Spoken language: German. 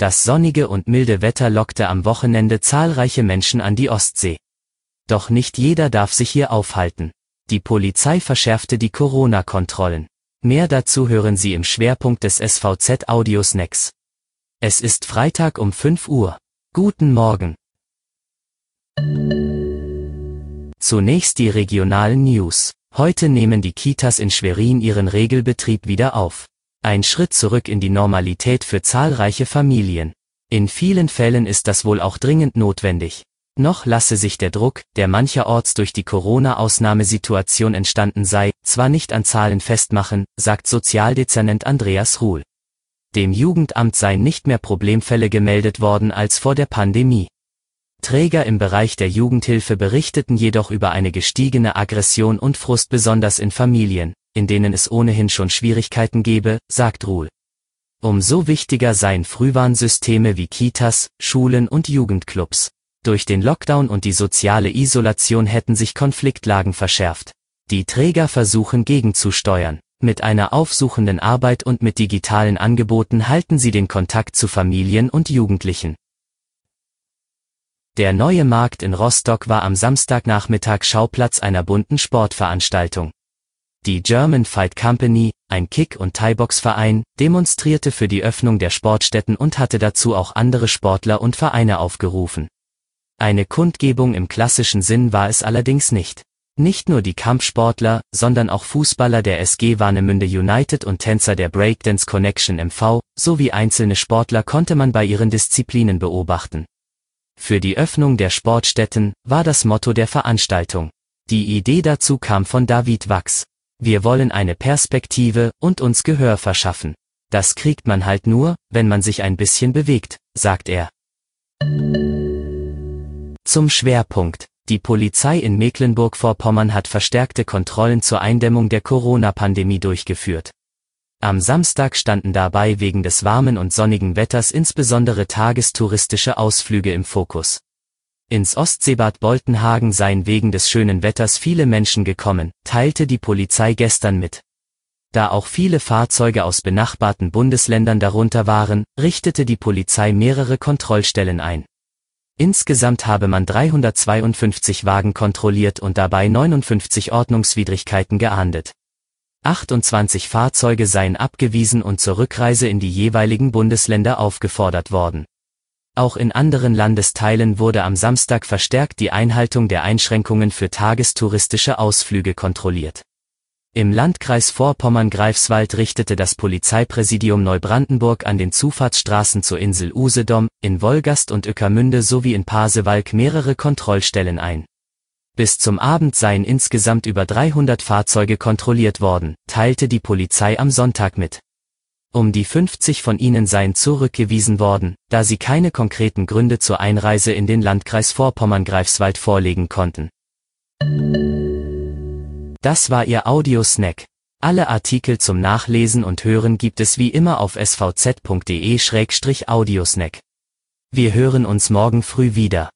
Das sonnige und milde Wetter lockte am Wochenende zahlreiche Menschen an die Ostsee. Doch nicht jeder darf sich hier aufhalten. Die Polizei verschärfte die Corona-Kontrollen. Mehr dazu hören Sie im Schwerpunkt des SVZ Audiosnacks. Es ist Freitag um 5 Uhr. Guten Morgen. Zunächst die regionalen News. Heute nehmen die Kitas in Schwerin ihren Regelbetrieb wieder auf. Ein Schritt zurück in die Normalität für zahlreiche Familien. In vielen Fällen ist das wohl auch dringend notwendig. Noch lasse sich der Druck, der mancherorts durch die Corona-Ausnahmesituation entstanden sei, zwar nicht an Zahlen festmachen, sagt Sozialdezernent Andreas Ruhl. Dem Jugendamt seien nicht mehr Problemfälle gemeldet worden als vor der Pandemie. Träger im Bereich der Jugendhilfe berichteten jedoch über eine gestiegene Aggression und Frust besonders in Familien, in denen es ohnehin schon Schwierigkeiten gebe, sagt Ruhl. Umso wichtiger seien Frühwarnsysteme wie Kitas, Schulen und Jugendclubs. Durch den Lockdown und die soziale Isolation hätten sich Konfliktlagen verschärft. Die Träger versuchen gegenzusteuern. Mit einer aufsuchenden Arbeit und mit digitalen Angeboten halten sie den Kontakt zu Familien und Jugendlichen. Der neue Markt in Rostock war am Samstagnachmittag Schauplatz einer bunten Sportveranstaltung. Die German Fight Company, ein Kick- und Thai-Box-Verein, demonstrierte für die Öffnung der Sportstätten und hatte dazu auch andere Sportler und Vereine aufgerufen. Eine Kundgebung im klassischen Sinn war es allerdings nicht. Nicht nur die Kampfsportler, sondern auch Fußballer der SG Warnemünde United und Tänzer der Breakdance Connection MV, sowie einzelne Sportler konnte man bei ihren Disziplinen beobachten. Für die Öffnung der Sportstätten war das Motto der Veranstaltung. Die Idee dazu kam von David Wachs. Wir wollen eine Perspektive und uns Gehör verschaffen. Das kriegt man halt nur, wenn man sich ein bisschen bewegt, sagt er. Zum Schwerpunkt. Die Polizei in Mecklenburg-Vorpommern hat verstärkte Kontrollen zur Eindämmung der Corona-Pandemie durchgeführt. Am Samstag standen dabei wegen des warmen und sonnigen Wetters insbesondere tagestouristische Ausflüge im Fokus. Ins Ostseebad Boltenhagen seien wegen des schönen Wetters viele Menschen gekommen, teilte die Polizei gestern mit. Da auch viele Fahrzeuge aus benachbarten Bundesländern darunter waren, richtete die Polizei mehrere Kontrollstellen ein. Insgesamt habe man 352 Wagen kontrolliert und dabei 59 Ordnungswidrigkeiten geahndet. 28 Fahrzeuge seien abgewiesen und zur Rückreise in die jeweiligen Bundesländer aufgefordert worden. Auch in anderen Landesteilen wurde am Samstag verstärkt die Einhaltung der Einschränkungen für tagestouristische Ausflüge kontrolliert. Im Landkreis Vorpommern-Greifswald richtete das Polizeipräsidium Neubrandenburg an den Zufahrtsstraßen zur Insel Usedom, in Wolgast und Ueckermünde sowie in Pasewalk mehrere Kontrollstellen ein. Bis zum Abend seien insgesamt über 300 Fahrzeuge kontrolliert worden, teilte die Polizei am Sonntag mit. Um die 50 von ihnen seien zurückgewiesen worden, da sie keine konkreten Gründe zur Einreise in den Landkreis Vorpommern-Greifswald vorlegen konnten. Das war Ihr Audiosnack. Alle Artikel zum Nachlesen und Hören gibt es wie immer auf svz.de-audiosnack. Wir hören uns morgen früh wieder.